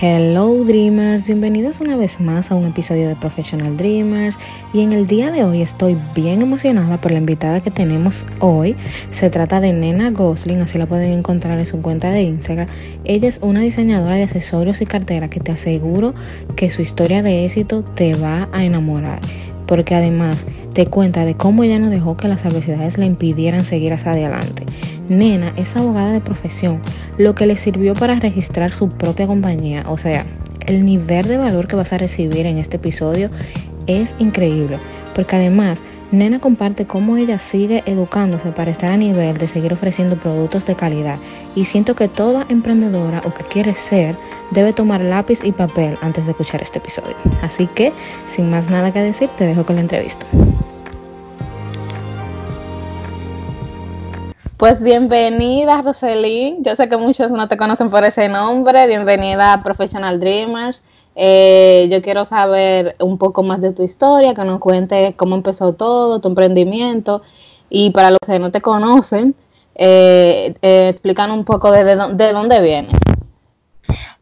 Hello Dreamers, bienvenidos una vez más a un episodio de Professional Dreamers y en el día de hoy estoy bien emocionada por la invitada que tenemos hoy. Se trata de Nena Gosling, así la pueden encontrar en su cuenta de Instagram. Ella es una diseñadora de accesorios y cartera que te aseguro que su historia de éxito te va a enamorar porque además te cuenta de cómo ella no dejó que las adversidades le impidieran seguir hacia adelante. Nena es abogada de profesión, lo que le sirvió para registrar su propia compañía. O sea, el nivel de valor que vas a recibir en este episodio es increíble, porque además Nena comparte cómo ella sigue educándose para estar a nivel de seguir ofreciendo productos de calidad y siento que toda emprendedora o que quiere ser debe tomar lápiz y papel antes de escuchar este episodio. Así que, sin más nada que decir, te dejo con la entrevista. Pues bienvenida, Roselyn. Yo sé que muchos no te conocen por ese nombre. Bienvenida a Professional Dreamers. Eh, yo quiero saber un poco más de tu historia, que nos cuentes cómo empezó todo, tu emprendimiento. Y para los que no te conocen, eh, eh explican un poco de, de, dónde vienes.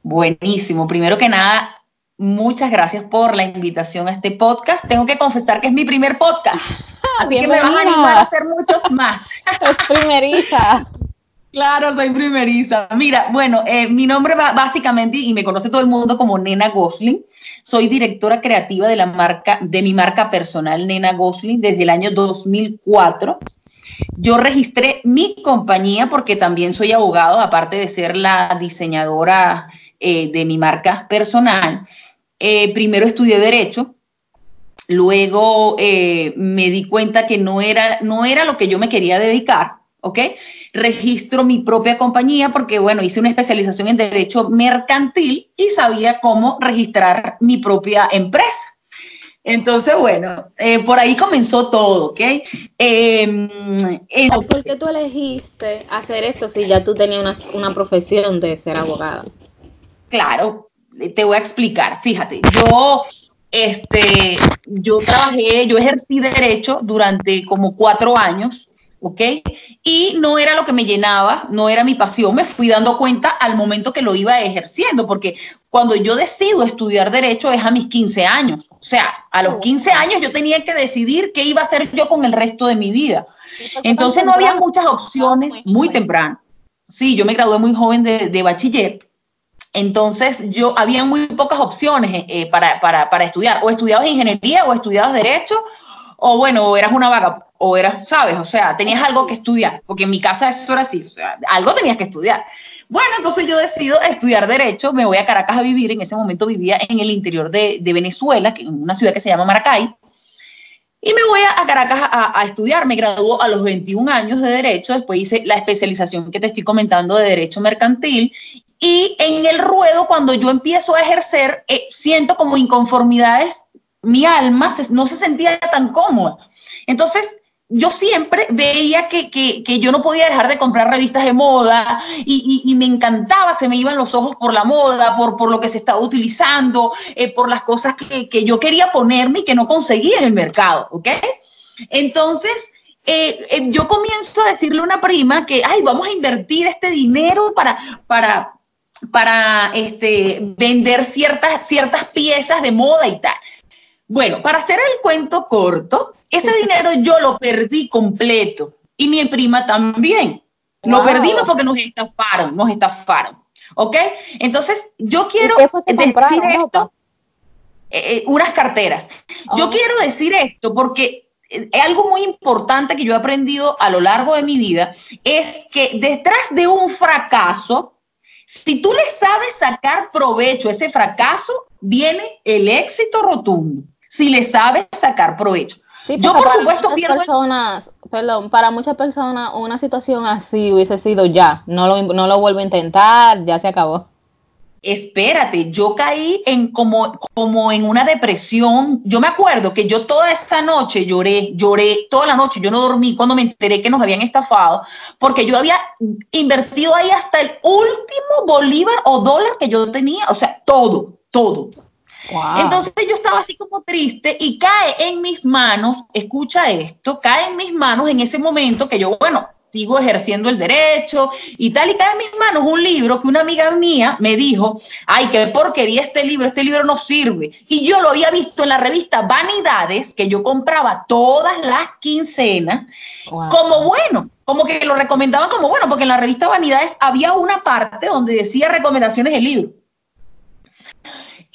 Buenísimo. Primero que nada, muchas gracias por la invitación a este podcast. Tengo que confesar que es mi primer podcast. Así que me vas a animar a hacer muchos más. Es primeriza. Claro, soy primeriza. Mira, bueno, eh, mi nombre va básicamente, y me conoce todo el mundo como Nena Gosling, soy directora creativa de la marca, de mi marca personal Nena Gosling desde el año 2004. Yo registré mi compañía porque también soy abogado, aparte de ser la diseñadora eh, de mi marca personal. Eh, primero estudié Derecho, luego me di cuenta que no era, no era lo que yo me quería dedicar, ¿ok? Registro mi propia compañía porque, bueno, hice una especialización en derecho mercantil y sabía cómo registrar mi propia empresa. Entonces, bueno, eh, por ahí comenzó todo, ¿ok? Em, ¿Por qué tú elegiste hacer esto si ya tú tenías una, una profesión de ser abogada? Claro, te voy a explicar. Fíjate, yo este, yo trabajé, yo ejercí derecho durante como cuatro años ¿ok? Y no era lo que me llenaba, no era mi pasión, me fui dando cuenta al momento que lo iba ejerciendo, porque cuando yo decido estudiar derecho es a mis 15 años, o sea, a los 15 años yo tenía que decidir qué iba a hacer yo con el resto de mi vida. Entonces no había muchas opciones muy temprano. Sí, yo me gradué muy joven de, bachiller. Entonces, yo había muy pocas opciones eh, eh, para, para, para, estudiar. O estudiabas ingeniería o estudiabas derecho, o bueno, eras una vaga o eras, ¿sabes? O sea, tenías algo que estudiar, porque en mi casa eso era así, o sea, algo tenías que estudiar. Bueno, entonces yo decido estudiar Derecho, me voy a Caracas a vivir, en ese momento vivía en el interior de, Venezuela, que, en una ciudad que se llama Maracay, y me voy a, Caracas a, a, estudiar, me graduó a los 21 años de Derecho, después hice la especialización que te estoy comentando de Derecho Mercantil, y en el ruedo, cuando yo empiezo a ejercer, eh, siento como inconformidades, mi alma no se sentía tan cómoda. Entonces, yo siempre veía que, yo no podía dejar de comprar revistas de moda y, me encantaba, se me iban los ojos por la moda, por, por lo que se estaba utilizando, eh, por las cosas que, yo quería ponerme y que no conseguía en el mercado, ¿ok? Entonces, eh, eh, yo comienzo a decirle a una prima que, ay, vamos a invertir este dinero para, para, para este, vender ciertas, ciertas piezas de moda y tal. Bueno, para hacer el cuento corto, ese dinero yo lo perdí completo y mi prima también. Lo perdimos porque nos estafaron, nos estafaron. ¿Ok? Entonces, yo quiero decir esto. Eh, eh, unas carteras. Yo quiero decir esto porque eh, algo muy importante que yo he aprendido a lo largo de mi vida es que detrás de un fracaso, si tú le sabes sacar provecho a ese fracaso, viene el éxito rotundo. Si le sabes sacar provecho yo, por supuesto, pierdo. Personas, perdón, para muchas personas, una situación así hubiese sido ya. No lo, no lo vuelvo a intentar, ya se acabó. Espérate, yo caí en como, como en una depresión. Yo me acuerdo que yo toda esa noche lloré, lloré toda la noche. Yo no dormí cuando me enteré que nos habían estafado, porque yo había invertido ahí hasta el último bolívar o dólar que yo tenía, o sea, todo, todo. Entonces yo estaba así como triste y cae en mis manos, escucha esto, cae en mis manos en ese momento que yo, bueno, sigo ejerciendo el derecho y tal, y cae en mis manos un libro que una amiga mía me dijo, ay, qué porquería este libro, este libro no sirve. Y yo lo había visto en la revista Vanidades, que yo compraba todas las quincenas, como bueno, como que lo recomendaban como bueno, porque en la revista Vanidades había una parte donde decía recomendaciones del libro.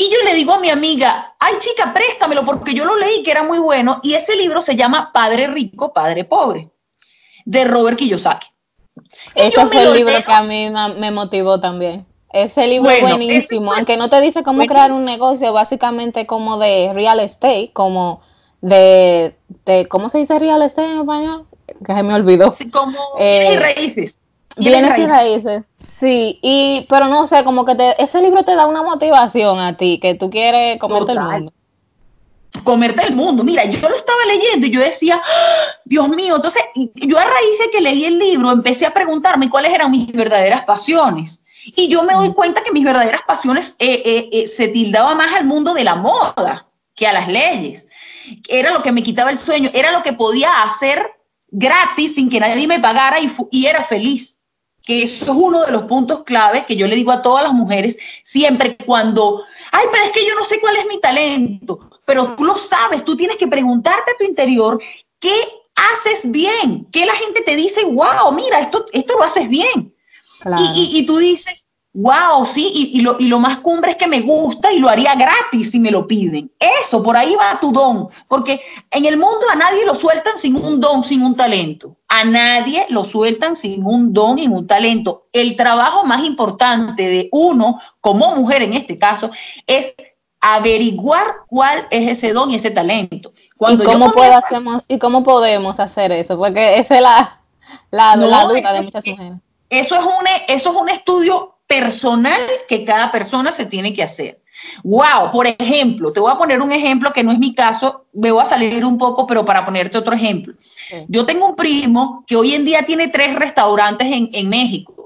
Y yo le digo a mi amiga, ay chica, préstamelo porque yo lo leí que era muy bueno y ese libro se llama Padre Rico, Padre Pobre de Robert Kiyosaki. Ese fue el libro que a mí me motivó también. Ese libro es buenísimo, aunque no te dice cómo crear un negocio, básicamente como de real estate, como de, de ¿cómo se dice real estate en español? Que se me olvidó. Sí, como eh, raíces. Bienes y raíces. Sí, y pero no sé, como que te, ese libro te da una motivación a ti, que tú quieres comerte el mundo comerte el mundo. Mira, yo lo estaba leyendo y yo decía, ¡Ah! Dios mío, entonces yo a raíz de que leí el libro empecé a preguntarme cuáles eran mis verdaderas pasiones. Y yo me doy mm. cuenta que mis verdaderas pasiones eh, eh, eh, se tildaba más al mundo de la moda que a las leyes. Era lo que me quitaba el sueño, era lo que podía hacer gratis sin que nadie me pagara y, y era feliz que eso es uno de los puntos clave que yo le digo a todas las mujeres siempre cuando, ay, pero es que yo no sé cuál es mi talento pero tú lo sabes, tú tienes que preguntarte a tu interior qué haces bien, qué la gente te dice, wow, mira, esto, esto lo haces bien. Y, tú dices, wow, sí, y, lo, y lo más cumbre es que me gusta y lo haría gratis si me lo piden. Eso, por ahí va tu don, porque en el mundo a nadie lo sueltan sin un don, sin un talento. A nadie lo sueltan sin un don y un talento. El trabajo más importante de uno, como mujer en este caso, es averiguar cuál es ese don y ese talento. Cuando ¿Y, cómo ¿Y cómo podemos hacer eso? Porque esa es la, la, duda de muchas mujeres. Eso es, un, eso es un estudio personal que cada persona se tiene que hacer. Wow, por ejemplo, te voy a poner un ejemplo que no es mi caso, me voy a salir un poco, pero para ponerte otro ejemplo. Yo tengo un primo que hoy en día tiene tres restaurantes en, en México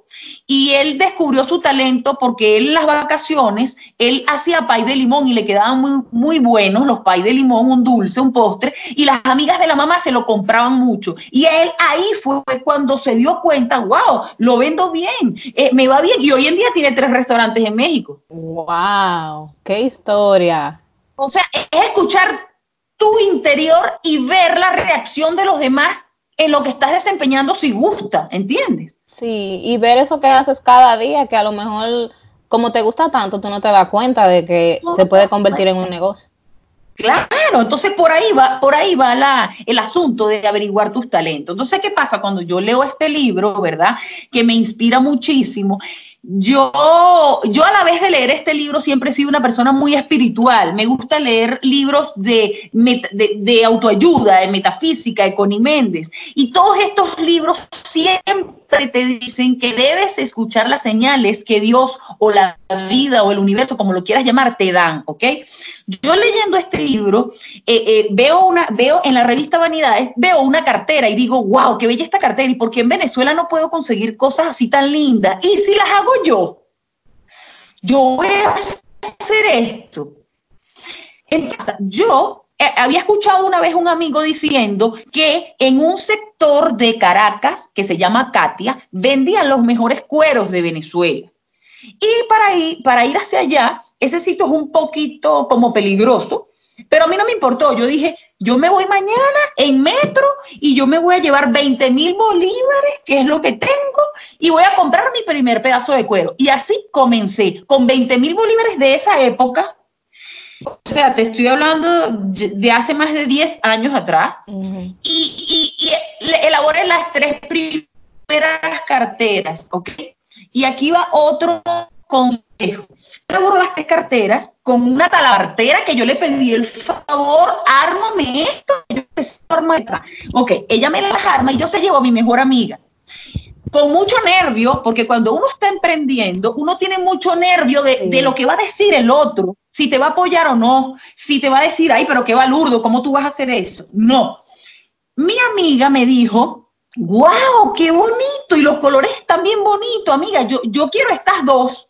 y él descubrió su talento porque él en las vacaciones, él hacía pay de limón y le quedaban muy, muy buenos los pay de limón, un dulce, un postre, y las amigas de la mamá se lo compraban mucho. Y él ahí fue cuando se dio cuenta, wow, lo vendo bien, eh, me va bien. Y hoy en día tiene tres restaurantes en México. ¡Wow! ¡Qué historia! O sea, es escuchar tu interior y ver la reacción de los demás en lo que estás desempeñando si gusta, ¿entiendes? Sí, y ver eso que haces cada día, que a lo mejor como te gusta tanto, tú no te das cuenta de que se puede convertir en un negocio. Claro, entonces por ahí va, por ahí va la, el asunto de averiguar tus talentos. Entonces, ¿qué pasa cuando yo leo este libro, verdad? Que me inspira muchísimo yo, yo a la vez de leer este libro siempre he sido una persona muy espiritual. Me gusta leer libros de, de, autoayuda, de metafísica, de Connie Méndez. Y todos estos libros siempre te dicen que debes escuchar las señales que Dios o la vida o el universo, como lo quieras llamar, te dan, ¿ok? Yo leyendo este libro, eh, eh, veo, una, veo en la revista Vanidades, veo una cartera y digo, wow, qué bella esta cartera. ¿Y por qué en Venezuela no puedo conseguir cosas así tan lindas? Y si las hago yo, yo voy a hacer esto. Entonces, yo eh, había escuchado una vez un amigo diciendo que en un sector de Caracas, que se llama Katia, vendían los mejores cueros de Venezuela. Y para ir, para ir hacia allá, ese sitio es un poquito como peligroso, pero a mí no me importó. Yo dije, yo me voy mañana en metro y yo me voy a llevar 20 mil bolívares, que es lo que tengo, y voy a comprar mi primer pedazo de cuero. Y así comencé, con 20 mil bolívares de esa época. O sea, te estoy hablando de hace más de 10 años atrás. y, y, y elaboré las tres primeras carteras, ¿ok? Y aquí va otro consejo. Elaboro las tres carteras con una talabartera que yo le pedí el favor, ármame esto. Yo Ok, ella me las arma y yo se llevo a mi mejor amiga. Con mucho nervio, porque cuando uno está emprendiendo, uno tiene mucho nervio de, de, lo que va a decir el otro, si te va a apoyar o no, si te va a decir, ay, pero qué balurdo, ¿cómo tú vas a hacer eso? No. Mi amiga me dijo, ¡Guau! ¡Qué bonito! Y los colores están bien bonitos, amiga. Yo, yo quiero estas dos.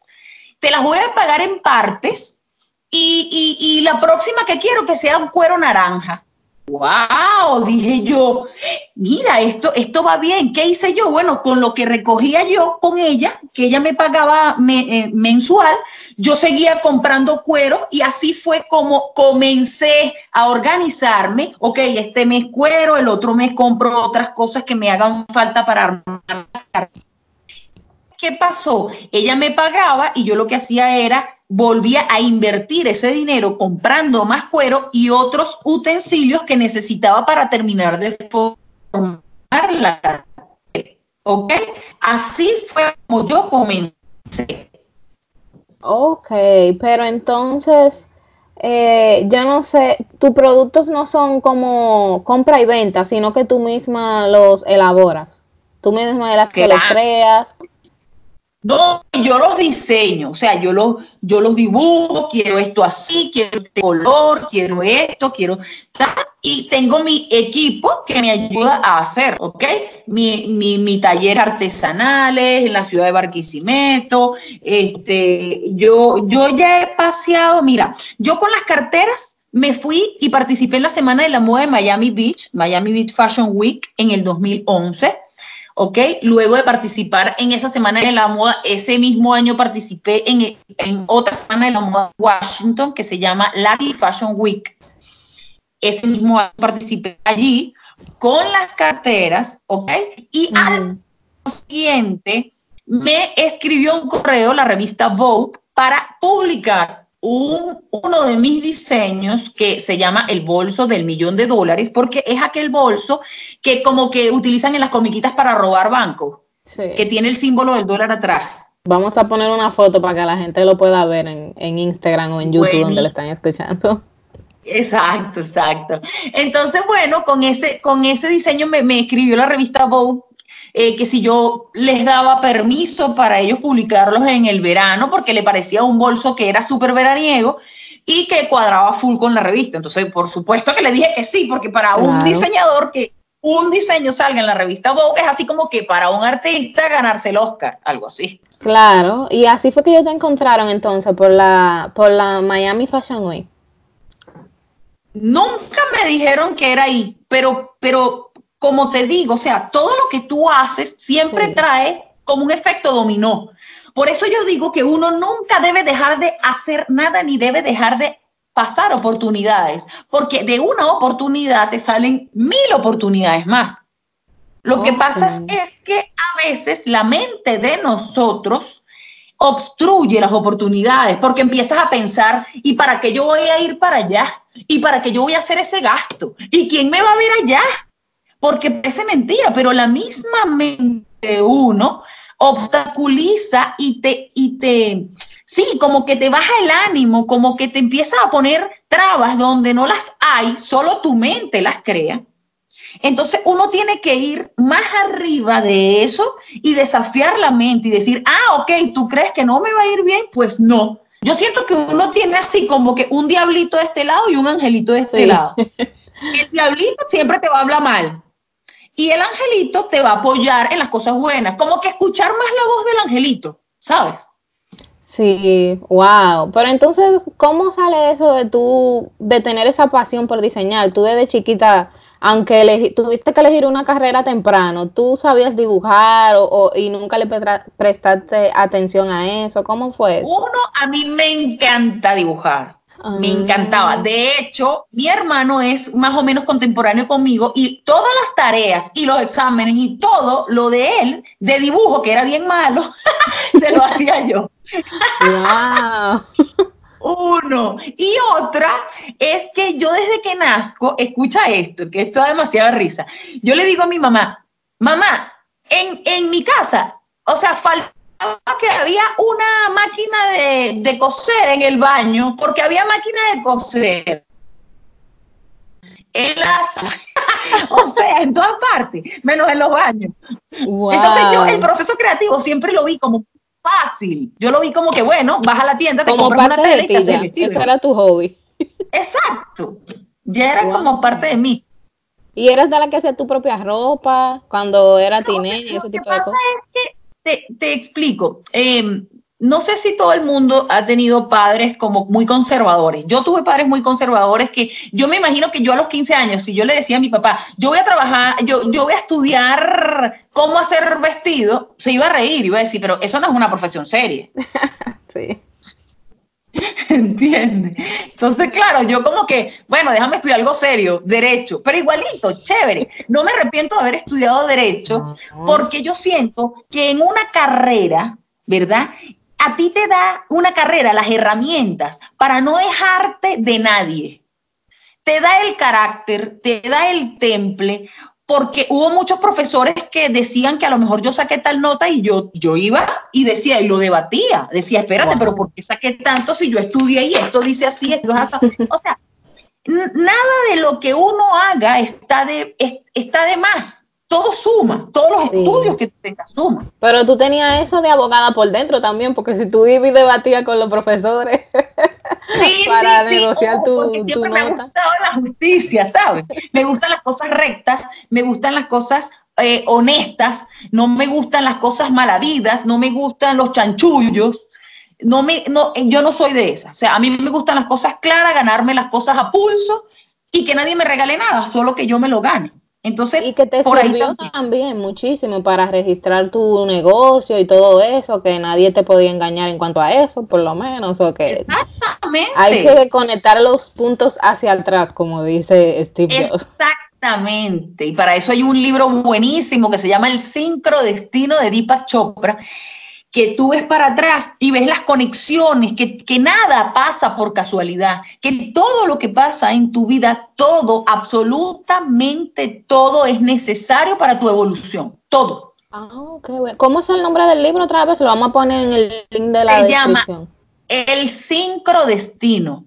Te las voy a pagar en partes. Y, y, la próxima que quiero que sea un cuero naranja. Wow, dije yo, mira, esto, esto va bien. ¿Qué hice yo? Bueno, con lo que recogía yo con ella, que ella me pagaba eh, mensual, yo seguía comprando cuero y así fue como comencé a organizarme. Ok, este mes cuero, el otro mes compro otras cosas que me hagan falta para armar. ¿Qué pasó? Ella me pagaba y yo lo que hacía era volvía a invertir ese dinero comprando más cuero y otros utensilios que necesitaba para terminar de formar la ¿Ok? Así fue como yo comencé. Ok, pero entonces, eh, yo no sé, tus productos no son como compra y venta, sino que tú misma los elaboras. Tú misma que los creas. No, yo los diseño, o sea, yo los, yo los dibujo, quiero esto así, quiero este color, quiero esto, quiero y tengo mi equipo que me ayuda a hacer, ¿ok? Mi, mi, mi taller artesanales en la ciudad de Barquisimeto, este, yo, yo ya he paseado, mira, yo con las carteras me fui y participé en la Semana de la Moda de Miami Beach, Miami Beach Fashion Week en el 2011 ¿ok? Luego de participar en esa Semana de la Moda, ese mismo año participé en, otra Semana de la Moda en Washington que se llama Latin Fashion Week. Ese mismo año participé allí con las carteras, ¿ok? Y al siguiente me escribió un correo la revista Vogue para publicar uno de mis diseños que se llama el bolso del millón de dólares, porque es aquel bolso que como que utilizan en las comiquitas para robar bancos, que tiene el símbolo del dólar atrás. Vamos a poner una foto para que la gente lo pueda ver en, Instagram o en YouTube donde lo están escuchando. Exacto, exacto. Entonces, bueno, con ese, con ese diseño me, me escribió la revista Vogue eh, que si yo les daba permiso para ellos publicarlos en el verano, porque le parecía un bolso que era súper veraniego y que cuadraba full con la revista. Entonces, por supuesto que le dije que sí, porque para un diseñador que un diseño salga en la revista Vogue es así como que para un artista ganarse el Oscar, algo así. Claro, y así fue que ellos te encontraron entonces por la, por la Miami Fashion Week. Nunca me dijeron que era ahí, pero, pero como te digo, o sea, todo lo que tú haces siempre trae como un efecto dominó. Por eso yo digo que uno nunca debe dejar de hacer nada ni debe dejar de pasar oportunidades, porque de una oportunidad te salen mil oportunidades más. Lo que pasa es que a veces la mente de nosotros obstruye las oportunidades porque empiezas a pensar, ¿y para qué yo voy a ir para allá? ¿Y para qué yo voy a hacer ese gasto? ¿Y quién me va a ver allá? Porque parece mentira, pero la misma mente de uno obstaculiza y te, y te, sí, como que te baja el ánimo, como que te empieza a poner trabas donde no las hay, solo tu mente las crea. Entonces uno tiene que ir más arriba de eso y desafiar la mente y decir, ah, ok, tú crees que no me va a ir bien, pues no. Yo siento que uno tiene así como que un diablito de este lado y un angelito de este lado. El diablito siempre te va a hablar mal, y el angelito te va a apoyar en las cosas buenas, como que escuchar más la voz del angelito, ¿sabes? Sí, wow. Pero entonces, ¿cómo sale eso de tú, de tener esa pasión por diseñar? Tú desde chiquita, aunque tuviste que elegir una carrera temprano, ¿tú sabías dibujar o, y nunca le prestaste atención a eso? ¿Cómo fue eso? Uno, a mí me encanta dibujar. Me encantaba. Ah. De hecho, mi hermano es más o menos contemporáneo conmigo y todas las tareas y los exámenes y todo lo de él, de dibujo, que era bien malo, se lo hacía yo. Uno. Y otra es que yo desde que nazco, escucha esto, que esto da demasiada risa. Yo le digo a mi mamá, mamá, en, en mi casa, o sea, falta que había una máquina de, coser en el baño, porque había máquina de coser. En las, o sea, en todas partes, menos en los baños. Entonces yo el proceso creativo siempre lo vi como fácil. Yo lo vi como que, bueno, vas a la tienda, te compras una tela y te haces vestido. Ese era tu hobby. Exacto. Ya era como parte de mí. ¿Y eras de la que hacía tu propia ropa cuando era y ese tipo de cosas? Es que te, explico. Em, no sé si todo el mundo ha tenido padres como muy conservadores. Yo tuve padres muy conservadores que yo me imagino que yo a los 15 años, si yo le decía a mi papá, yo voy a trabajar, yo, yo voy a estudiar cómo hacer vestido, se iba a reír, iba a decir, pero eso no es una profesión seria. sí. ¿Entiendes? Entonces, claro, yo como que, bueno, déjame estudiar algo serio, derecho, pero igualito, chévere. No me arrepiento de haber estudiado derecho porque yo siento que en una carrera, ¿verdad? a ti te da una carrera las herramientas para no dejarte de nadie. Te da el carácter, te da el temple, porque hubo muchos profesores que decían que a lo mejor yo saqué tal nota y yo, yo iba y decía, y lo debatía, decía, espérate, pero ¿por qué saqué tanto si yo estudié y esto dice así, esto es así? O sea, nada de lo que uno haga está de, está de más todo suma, todos los estudios que tengas suman. Pero tú tenías eso de abogada por dentro también, porque si tú ibas y debatías con los profesores para negociar tu, porque siempre me ha gustado la justicia, ¿sabes? Me gustan las cosas rectas, me gustan las cosas eh, honestas, no me gustan las cosas malavidas, no me gustan los chanchullos. No me, no, yo no soy de esas. O sea, a mí me gustan las cosas claras, ganarme las cosas a pulso y que nadie me regale nada, solo que yo me lo gane. Entonces, y que te por sirvió también. muchísimo para registrar tu negocio y todo eso, que nadie te podía engañar en cuanto a eso, por lo menos, o que Exactamente. hay que conectar los puntos hacia atrás, como dice Steve Jobs. Exactamente, y para eso hay un libro buenísimo que se llama El sincrodestino de Deepak Chopra, que tú ves para atrás y ves las conexiones, que, que, nada pasa por casualidad, que todo lo que pasa en tu vida, todo, absolutamente todo es necesario para tu evolución, todo. Ah, ok, bueno. ¿Cómo es el nombre del libro otra vez? Lo vamos a poner en el link de la Se llama El sincrodestino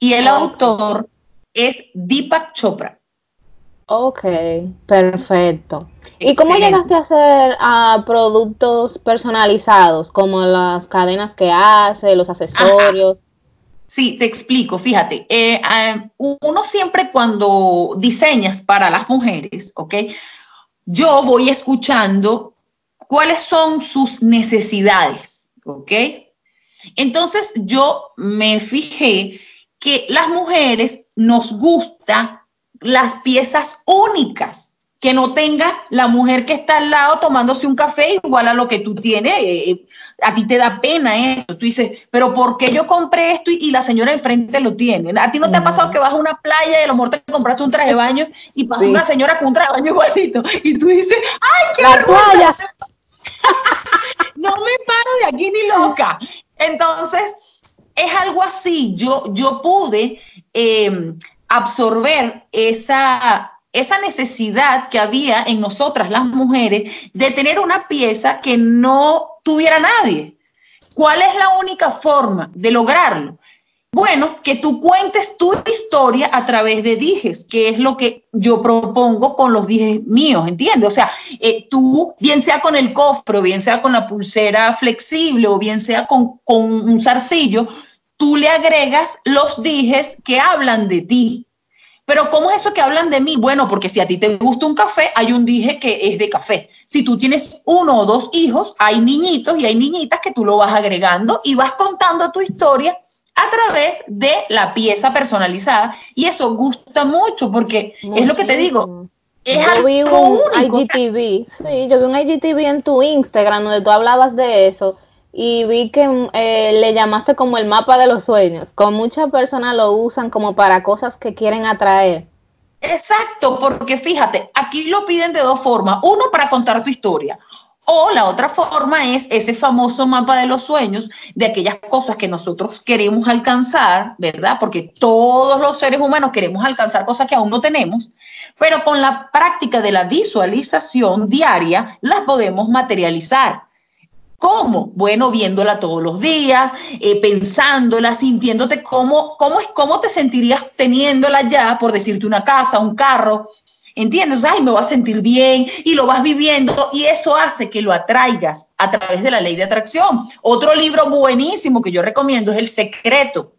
y el autor es Deepak Chopra. Ok, perfecto. ¿Y cómo llegaste a hacer a productos personalizados, como las cadenas que hace, los accesorios? Sí, te explico, fíjate, eh, ah, uno siempre cuando diseñas para las mujeres, ¿ok? Yo voy escuchando cuáles son sus necesidades, ¿ok? Entonces yo me fijé que las mujeres nos gusta las piezas únicas, que no tenga la mujer que está al lado tomándose un café igual a lo que tú tienes. Eh, eh, a ti te da pena eso. Tú dices, pero ¿por qué yo compré esto y, la señora enfrente lo tiene? ¿A ti no te ha pasado que vas a una playa y a lo mejor te compraste un traje de baño y pasa una señora con un traje de baño igualito y tú dices, ¡ay, qué la no me paro de aquí ni loca. Entonces, es algo así. Yo, yo pude eh, absorber esa, esa necesidad que había en nosotras las mujeres de tener una pieza que no tuviera nadie. ¿Cuál es la única forma de lograrlo? Bueno, que tú cuentes tu historia a través de dijes, que es lo que yo propongo con los dijes míos, ¿entiendes? O sea, eh, tú, bien sea con el cofre, bien sea con la pulsera flexible, o bien sea con, con un zarcillo, tú le agregas los dijes que hablan de ti. Pero ¿cómo es eso que hablan de mí? Bueno, porque si a ti te gusta un café, hay un dije que es de café. Si tú tienes uno o dos hijos, hay niñitos y hay niñitas que tú lo vas agregando y vas contando tu historia a través de la pieza personalizada. Y eso gusta mucho porque es lo que te digo. Es yo vi un IGTV, sí, yo vi un IGTV en tu Instagram donde tú hablabas de eso y vi que eh, le llamaste como el mapa de los sueños. Con muchas personas lo usan como para cosas que quieren atraer. Exacto, porque fíjate, aquí lo piden de dos formas. Uno, para contar tu historia. O la otra forma es ese famoso mapa de los sueños, de aquellas cosas que nosotros queremos alcanzar, ¿verdad? Porque todos los seres humanos queremos alcanzar cosas que aún no tenemos, pero con la práctica de la visualización diaria las podemos materializar. ¿Cómo? Bueno, viéndola todos los días, eh, pensándola, sintiéndote cómo, cómo, es, cómo te sentirías teniéndola ya, por decirte una casa, un carro, ¿entiendes? Ay, me voy a sentir bien y lo vas viviendo y eso hace que lo atraigas a través de la ley de atracción. Otro libro buenísimo que yo recomiendo es El Secreto.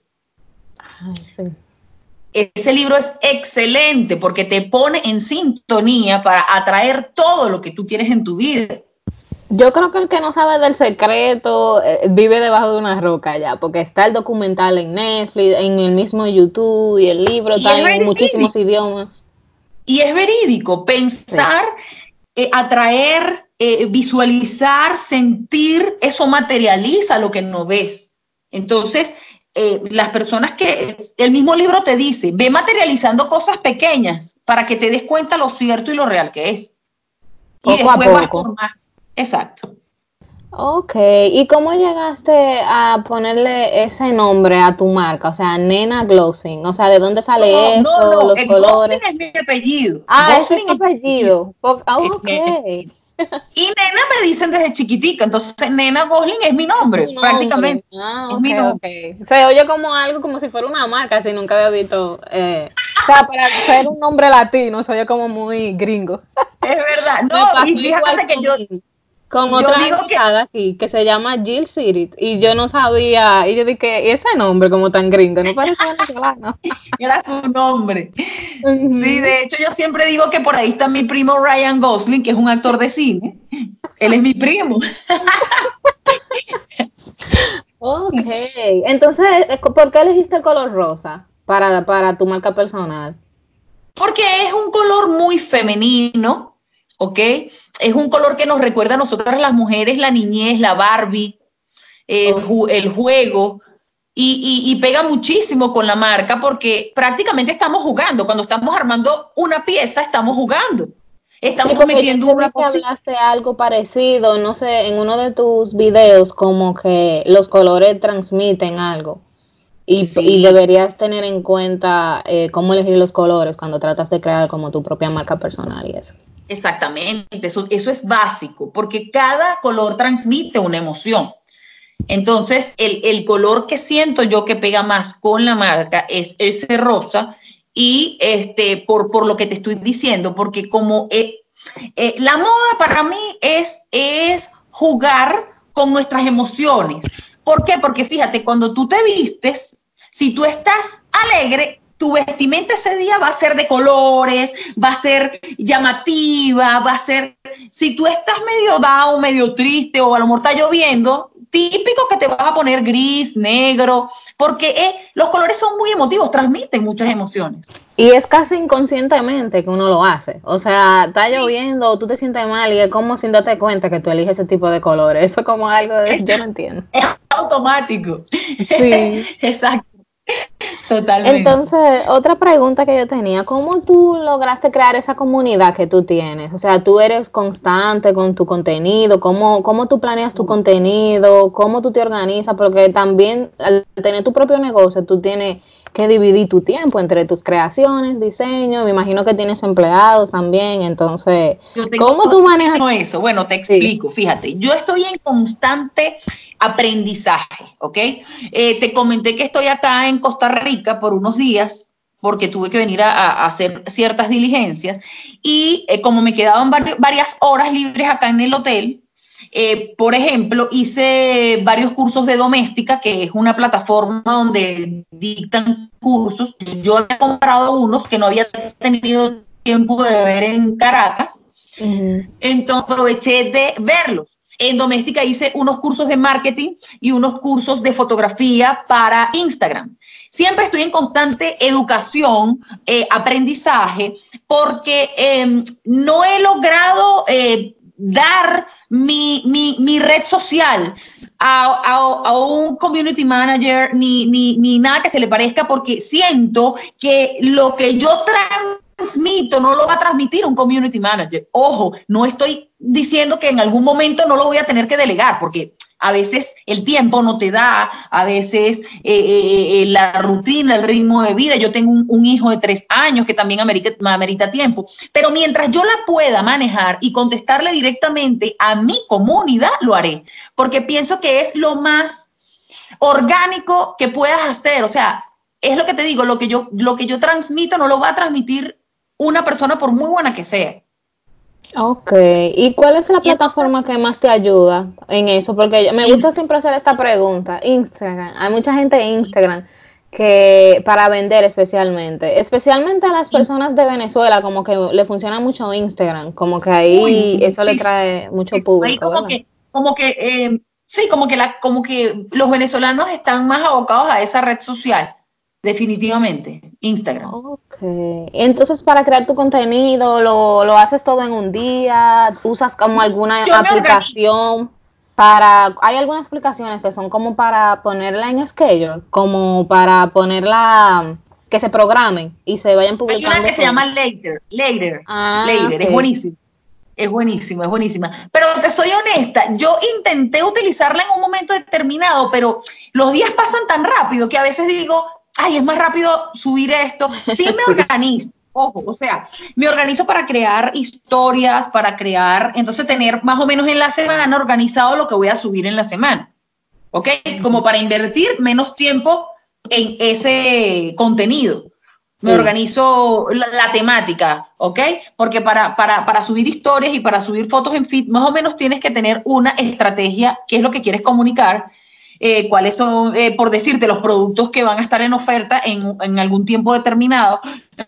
Ese libro es excelente porque te pone en sintonía para atraer todo lo que tú quieres en tu vida. Yo creo que el que no sabe del secreto eh, vive debajo de una roca ya, porque está el documental en Netflix, en el mismo YouTube y el libro está en muchísimos idiomas. Y es verídico, pensar, eh, atraer, eh, visualizar, sentir, eso materializa lo que no ves. Entonces, las personas que el mismo libro te dice, ve materializando cosas pequeñas para que te des cuenta lo cierto y lo real que es. Y después a poco. Exacto. Ok, ¿y cómo llegaste a ponerle ese nombre a tu marca? O sea, Nena Glossing, o sea, ¿de dónde sale eso? No, no, los colores. es mi apellido. Ah, ese es mi apellido. Ah, ok. Y nena me dicen desde chiquitica, entonces nena Gosling es mi nombre, prácticamente. Ah, es mi nombre. Se oye como algo como si fuera una marca, si nunca había visto. Eh, o sea, para ser un nombre latino, se oye como muy gringo. Es verdad, no, y fíjate que yo con otra digo que... aquí que se llama Jill City y yo no sabía, y yo dije, ese nombre como tan gringo, no parece venezolano. Era su nombre. Sí, de hecho yo siempre digo que por ahí está mi primo Ryan Gosling, que es un actor de cine. Él es mi primo. ok, entonces, ¿por qué elegiste el color rosa para, para tu marca personal? Porque es un color muy femenino, ¿ok? Es un color que nos recuerda a nosotras las mujeres, la niñez, la Barbie, eh, el juego, y, pega muchísimo con la marca porque prácticamente estamos jugando. Cuando estamos armando una pieza, estamos jugando. Estamos cometiendo una que hablaste algo parecido, no sé, en uno de tus videos, como que los colores transmiten algo. Y, deberías tener en cuenta eh, cómo elegir los colores cuando tratas de crear como tu propia marca personal y eso. Exactamente, eso, es básico, porque cada color transmite una emoción. Entonces, el, color que siento yo que pega más con la marca es ese rosa y este, por, por lo que te estoy diciendo, porque como eh, eh, la moda para mí es, es jugar con nuestras emociones. ¿Por qué? Porque fíjate, cuando tú te vistes, si tú estás alegre, tu vestimenta ese día va a ser de colores, va a ser llamativa, va a ser, si tú estás medio dado, medio triste o a lo mejor está lloviendo, típico que te vas a poner gris, negro, porque eh, los colores son muy emotivos, transmiten muchas emociones. Y es casi inconscientemente que uno lo hace. O sea, está lloviendo, tú te sientes mal y es como sin darte cuenta que tú eliges ese tipo de colores. Eso es como algo de, yo no entiendo. Es automático. Sí. Exacto. Totalmente. Entonces, otra pregunta que yo tenía, ¿cómo tú lograste crear esa comunidad que tú tienes? O sea, tú eres constante con tu contenido, ¿cómo, cómo tú planeas tu contenido? ¿Cómo tú te organizas? Porque también al tener tu propio negocio, tú tienes que dividir tu tiempo entre tus creaciones, diseño, me imagino que tienes empleados también, entonces, ¿cómo tú manejas eso? Bueno, te explico, fíjate, yo estoy en constante aprendizaje, ¿ok? Eh, te comenté que estoy acá en Costa Rica por unos días porque tuve que venir a, hacer ciertas diligencias y eh, como me quedaban varias horas libres acá en el hotel, eh, por ejemplo, hice varios cursos de doméstica, que es una plataforma donde dictan cursos. Yo he comprado unos que no había tenido tiempo de ver en Caracas. Entonces aproveché de verlos. En doméstica hice unos cursos de marketing y unos cursos de fotografía para Instagram. Siempre estoy en constante educación, eh, aprendizaje, porque em, no he logrado eh, dar mi, mi, red social a, un community manager ni, ni, ni, nada que se le parezca porque siento que lo que yo transmito no lo va a transmitir un community manager. Ojo, no estoy diciendo que en algún momento no lo voy a tener que delegar porque a veces el tiempo no te da, a veces eh, eh, eh, la rutina, el ritmo de vida. Yo tengo un, hijo de tres años que también amerita, tiempo. Pero mientras yo la pueda manejar y contestarle directamente a mi comunidad, lo haré. Porque pienso que es lo más orgánico que puedas hacer. O sea, es lo que te digo, lo que yo, lo que yo transmito no lo va a transmitir una persona por muy buena que sea. Ok, ¿y cuál es la plataforma que más te ayuda en eso? Porque me gusta siempre hacer esta pregunta. Instagram, hay mucha gente en Instagram que para vender especialmente, especialmente a las personas de Venezuela, como que le funciona mucho Instagram, como que ahí eso le trae mucho público. como que, como que eh, sí, como que la, como que los venezolanos están más abocados a esa red social, definitivamente, Instagram. Ok. Entonces, para crear tu contenido, lo, lo haces todo en un día, usas como alguna aplicación para, hay algunas aplicaciones que son como para ponerla en schedule, como para ponerla que se programen y se vayan publicando. Hay una que se llama Later, Later, ah, Later, es buenísimo. Es buenísima, es buenísima. Pero te soy honesta, yo intenté utilizarla en un momento determinado, pero los días pasan tan rápido que a veces digo, ay, es más rápido subir esto. Sí me organizo, Ojo, o sea, me organizo para crear historias, para crear, entonces tener más o menos en la semana organizado lo que voy a subir en la semana. ¿Ok? Como para invertir menos tiempo en ese contenido. Me organizo la, temática, ¿ok? Porque para, para, para subir historias y para subir fotos en feed, más o menos tienes que tener una estrategia, qué es lo que quieres comunicar, eh, cuáles son, eh, por decirte, los productos que van a estar en oferta en, en, algún tiempo determinado.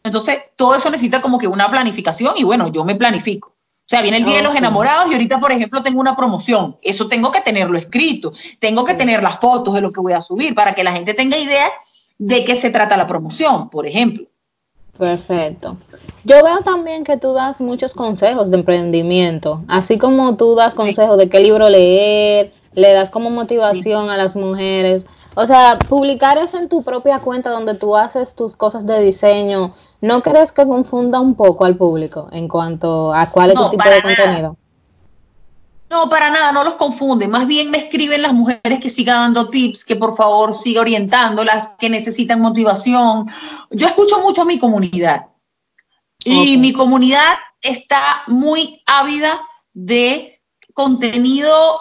Entonces, todo eso necesita como que una planificación y bueno, yo me planifico. O sea, viene el Día de los Enamorados y ahorita, por ejemplo, tengo una promoción. Eso tengo que tenerlo escrito. Tengo que tener las fotos de lo que voy a subir para que la gente tenga idea de qué se trata la promoción, por ejemplo. Perfecto. Yo veo también que tú das muchos consejos de emprendimiento, así como tú das consejos de qué libro leer, le das como motivación a las mujeres. O sea, publicar eso en tu propia cuenta donde tú haces tus cosas de diseño, ¿no crees que confunda un poco al público en cuanto a cuál es tu tipo de contenido? No, para nada, no los confunde. Más bien me escriben las mujeres que sigan dando tips, que por favor siga orientándolas, que necesitan motivación. Yo escucho mucho a mi comunidad. Y mi comunidad está muy ávida de contenido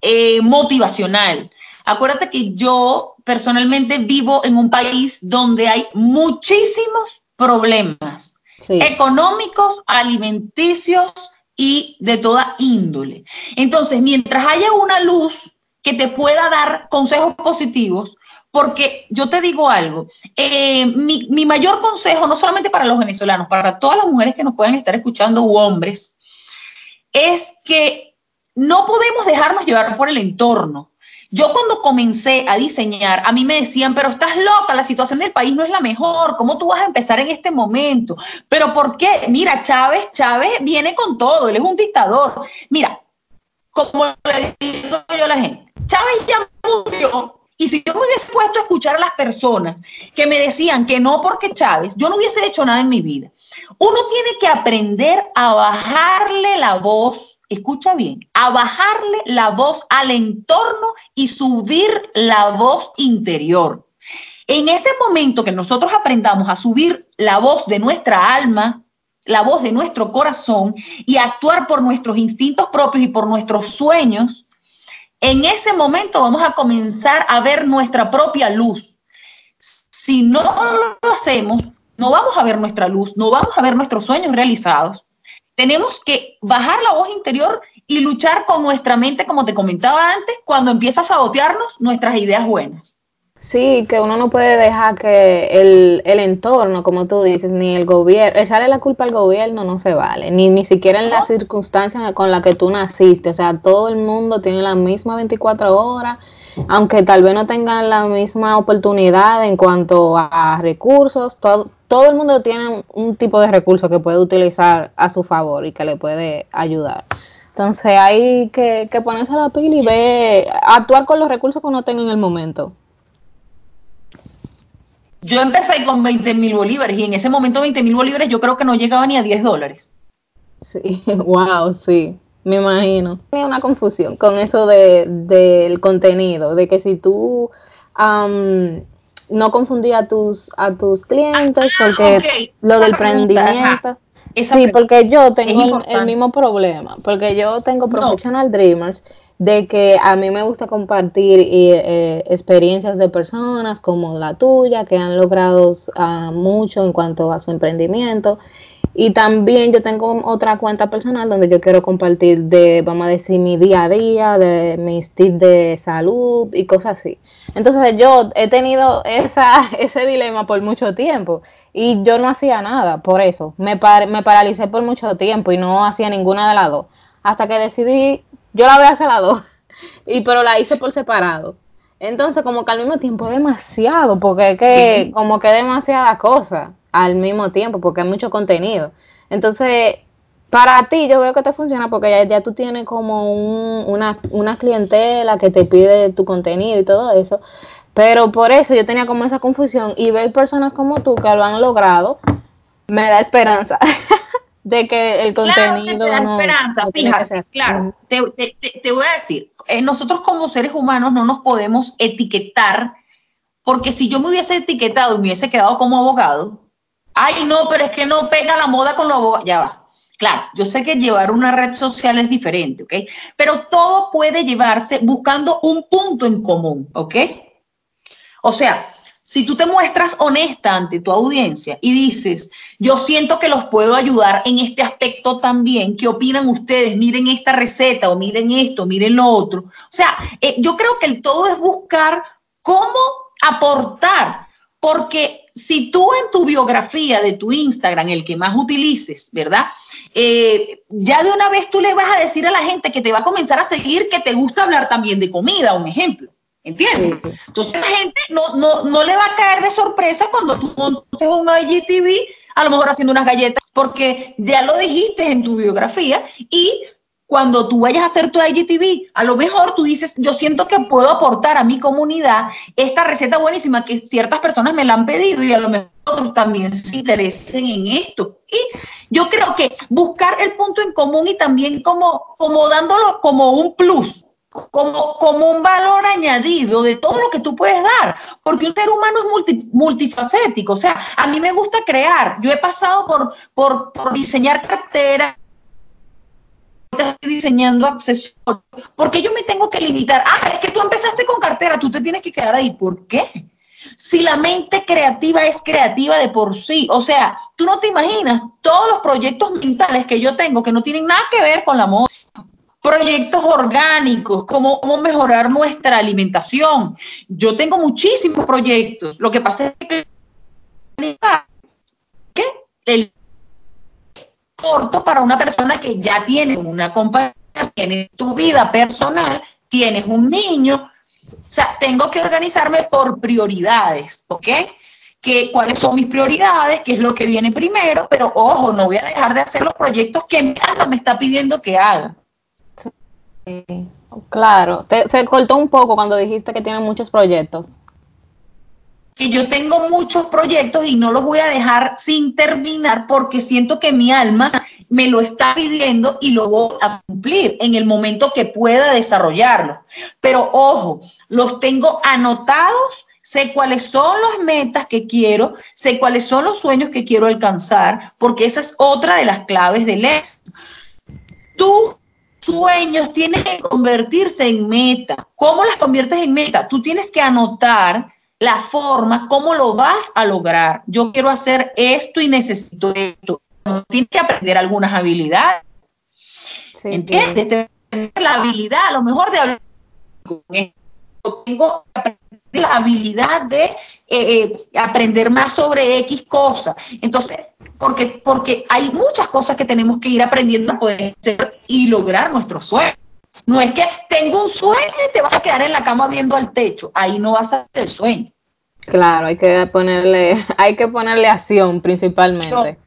eh, motivacional. Acuérdate que yo personalmente vivo en un país donde hay muchísimos problemas económicos, alimenticios y de toda índole. Entonces, mientras haya una luz que te pueda dar consejos positivos, porque yo te digo algo, eh, mi, mi, mayor consejo, no solamente para los venezolanos, para todas las mujeres que nos puedan estar escuchando u hombres, es que no podemos dejarnos llevar por el entorno. Yo cuando comencé a diseñar, a mí me decían, pero estás loca, la situación del país no es la mejor, ¿cómo tú vas a empezar en este momento? Pero ¿por qué? Mira, Chávez, Chávez viene con todo, él es un dictador. Mira, como le digo yo a la gente, Chávez ya murió, y si yo me hubiese puesto a escuchar a las personas que me decían que no porque Chávez, yo no hubiese hecho nada en mi vida. Uno tiene que aprender a bajarle la voz escucha bien, a bajarle la voz al entorno y subir la voz interior. En ese momento que nosotros aprendamos a subir la voz de nuestra alma, la voz de nuestro corazón y actuar por nuestros instintos propios y por nuestros sueños, en ese momento vamos a comenzar a ver nuestra propia luz. Si no lo hacemos, no vamos a ver nuestra luz, no vamos a ver nuestros sueños realizados tenemos que bajar la voz interior y luchar con nuestra mente, como te comentaba antes, cuando empieza a sabotearnos nuestras ideas buenas. Sí, que uno no puede dejar que el, el entorno, como tú dices, ni el gobierno, echarle la culpa al gobierno no se vale, ni, ni siquiera en las circunstancias con las que tú naciste. O sea, todo el mundo tiene la misma 24 horas, aunque tal vez no tengan la misma oportunidad en cuanto a recursos, todo, todo el mundo tiene un tipo de recurso que puede utilizar a su favor y que le puede ayudar. Entonces hay que, ponerse a la pila y ver, actuar con los recursos que uno tenga en el momento. Yo empecé con 20 mil bolívares y en ese momento 20 mil bolívares yo creo que no llegaba ni a 10 dólares. Sí, wow, sí, me imagino. Hay una confusión con eso de, del contenido, de que si tú no confundía a tus, a tus clientes, ah, porque lo del emprendimiento. Sí, porque yo tengo el, mismo problema, porque yo tengo Professional Dreamers, de que a mí me gusta compartir eh, experiencias de personas como la tuya, que han logrado ah, mucho en cuanto a su emprendimiento. Y también yo tengo otra cuenta personal donde yo quiero compartir de, vamos a decir, mi día a día, de mis tips de salud y cosas así. Entonces yo he tenido esa, ese dilema por mucho tiempo y yo no hacía nada por eso. Me, me paralicé por mucho tiempo y no hacía ninguna de las dos. Hasta que decidí, yo la voy a hacer las dos, y, pero la hice por separado. Entonces como que al mismo tiempo es demasiado, porque es que como que demasiada cosa al mismo tiempo porque hay mucho contenido. Entonces, para ti yo veo que te funciona porque ya, ya tú tienes como una, una clientela que te pide tu contenido y todo eso. Pero por eso yo tenía como esa confusión y ver personas como tú que lo han logrado me da esperanza de que el contenido claro, te da esperanza, fíjate, claro, te, te, te, voy a decir, eh, nosotros como seres humanos no nos podemos etiquetar porque si yo me hubiese etiquetado y me hubiese quedado como abogado, Ay, no, pero es que no pega la moda con los abogados. Ya va. Claro, yo sé que llevar una red social es diferente, ¿ok? Pero todo puede llevarse buscando un punto en común, ¿ok? O sea, si tú te muestras honesta ante tu audiencia y dices, yo siento que los puedo ayudar en este aspecto también, ¿qué opinan ustedes? Miren esta receta o miren esto, miren lo otro. O sea, eh, yo creo que el todo es buscar cómo aportar, porque si tú en tu biografía de tu Instagram, el que más utilices, ¿verdad? Eh, ya de una vez tú le vas a decir a la gente que te va a comenzar a seguir que te gusta hablar también de comida, un ejemplo. ¿Entiendes? Entonces la gente no, no, no le va a caer de sorpresa cuando tú montes un IGTV, a lo mejor haciendo unas galletas, porque ya lo dijiste en tu biografía y cuando tú vayas a hacer tu IGTV, a lo mejor tú dices, yo siento que puedo aportar a mi comunidad esta receta buenísima que ciertas personas me la han pedido y a lo mejor otros también se interesen en esto. Y yo creo que buscar el punto en común y también como, como dándolo como un plus, como, como un valor añadido de todo lo que tú puedes dar, porque un ser humano es multifacético, o sea, a mí me gusta crear, yo he pasado por, por, por diseñar carteras, diseñando accesorios, porque yo me tengo que limitar? Ah, es que tú empezaste con cartera, tú te tienes que quedar ahí. ¿Por qué? Si la mente creativa es creativa de por sí, o sea, tú no te imaginas todos los proyectos mentales que yo tengo que no tienen nada que ver con la moda. Proyectos orgánicos, cómo, mejorar nuestra alimentación. Yo tengo muchísimos proyectos. Lo que pasa es que el corto para una persona que ya tiene una compañía, tiene tu vida personal, tienes un niño. O sea, tengo que organizarme por prioridades, ¿ok? Que, cuáles son mis prioridades, qué es lo que viene primero, pero ojo, no voy a dejar de hacer los proyectos que mi alma me está pidiendo que haga. Claro, te, se cortó un poco cuando dijiste que tiene muchos proyectos que yo tengo muchos proyectos y no los voy a dejar sin terminar porque siento que mi alma me lo está pidiendo y lo voy a cumplir en el momento que pueda desarrollarlo. Pero ojo, los tengo anotados, sé cuáles son las metas que quiero, sé cuáles son los sueños que quiero alcanzar, porque esa es otra de las claves del éxito. Tus sueños tienen que convertirse en meta. ¿Cómo las conviertes en meta? Tú tienes que anotar la forma, cómo lo vas a lograr. Yo quiero hacer esto y necesito esto. Tienes que aprender algunas habilidades. ¿Entiendes? La habilidad, a lo mejor de hablar con esto. Tengo que aprender la habilidad de eh, eh, aprender más sobre X cosas. Entonces, porque, porque hay muchas cosas que tenemos que ir aprendiendo a poder hacer y lograr nuestros sueños. No es que tengo un sueño y te vas a quedar en la cama viendo al techo. Ahí no vas a ver el sueño. Claro, hay que ponerle, hay que ponerle acción principalmente.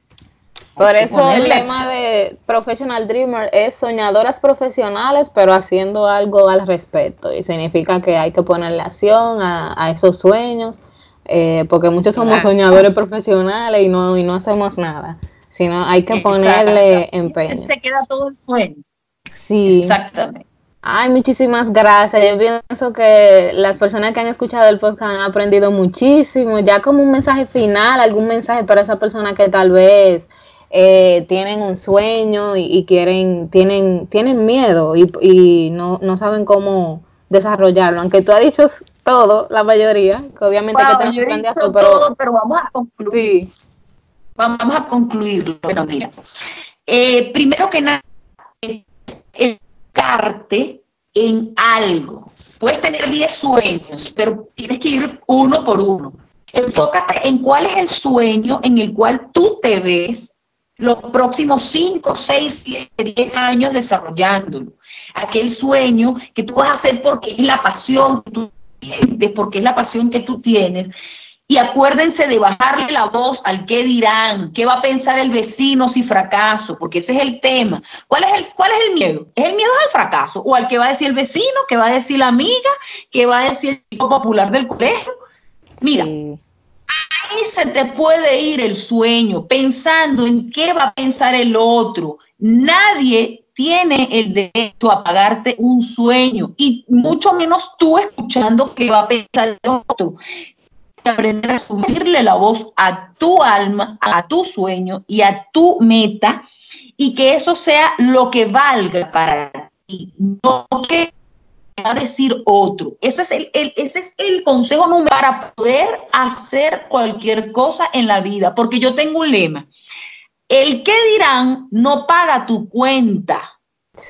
Por eso el lema de Professional Dreamer es soñadoras profesionales, pero haciendo algo al respecto. Y significa que hay que ponerle acción a, esos sueños, eh, porque muchos somos soñadores profesionales y no, y no hacemos nada. Sino hay que ponerle empeño. Se queda todo el sueño. Sí. Exactamente. Ay, muchísimas gracias. Yo pienso que las personas que han escuchado el podcast han aprendido muchísimo. Ya como un mensaje final, algún mensaje para esa persona que tal vez eh, tienen un sueño y, quieren, tienen, tienen miedo y, no, no, saben cómo desarrollarlo. Aunque tú has dicho todo, la mayoría, que obviamente que tenemos que pero, todo, pero vamos a concluir. Sí vamos a concluirlo. Bueno, mira, eh, primero que nada, enfocarte en algo. Puedes tener 10 sueños, pero tienes que ir uno por uno. Enfócate en cuál es el sueño en el cual tú te ves los próximos 5, 6, 7, 10 años desarrollándolo. Aquel sueño que tú vas a hacer porque es la pasión que tú porque es la pasión que tú tienes. Y acuérdense de bajarle la voz al qué dirán, qué va a pensar el vecino si fracaso, porque ese es el tema. ¿Cuál es el, cuál es el miedo? ¿Es el miedo al fracaso? ¿O al que va a decir el vecino, que va a decir la amiga, que va a decir el popular del colegio? Mira, ahí se te puede ir el sueño pensando en qué va a pensar el otro. Nadie tiene el derecho a pagarte un sueño y mucho menos tú escuchando qué va a pensar el otro. Aprender a subirle la voz a tu alma, a tu sueño y a tu meta y que eso sea lo que valga para ti, no que va a decir otro. Ese es el, ese es el consejo número para poder hacer cualquier cosa en la vida, porque yo tengo un lema. El que dirán no paga tu cuenta.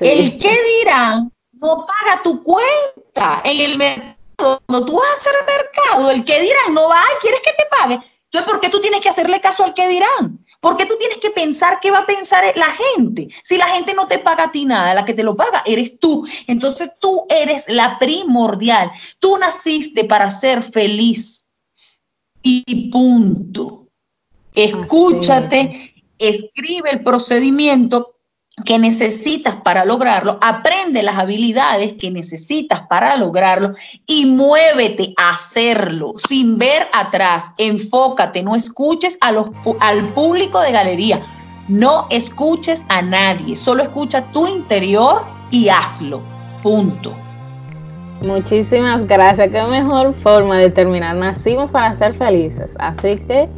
El que dirán no paga tu cuenta. En el mercado, cuando tú vas a hacer mercado, el que dirán no va, ¿quieres que te pague? Entonces, ¿por qué tú tienes que hacerle caso al que dirán? ¿Por qué tú tienes que pensar qué va a pensar la gente? Si la gente no te paga a ti nada, la que te lo paga eres tú. Entonces tú eres la primordial. Tú naciste para ser feliz. Y punto. Escúchate, escribe el procedimiento que necesitas para lograrlo, aprende las habilidades que necesitas para lograrlo y muévete a hacerlo sin ver atrás. Enfócate, no escuches a los, al público de galería, no escuches a nadie, solo escucha tu interior y hazlo. Punto. Muchísimas gracias. Qué mejor forma de terminar. Nacimos para ser felices. Así que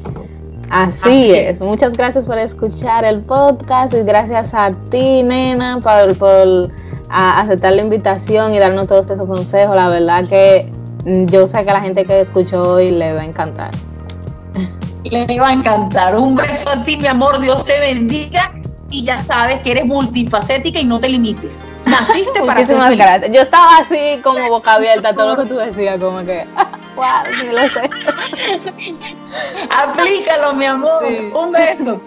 Así, es. Muchas gracias por escuchar el podcast y gracias a ti, nena, por, por aceptar la invitación y darnos todos esos consejos. La verdad que mm, yo sé que a la gente que escuchó hoy le va a encantar. Le va a encantar. Un beso a ti, mi amor. Dios te bendiga. Y ya sabes que eres multifacética y no te limites. Naciste para ser feliz. gracias. Yo estaba así como boca abierta todo lo que tú decías, como que, wow, sí lo sé. Aplícalo, mi amor. Un beso.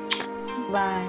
Bye.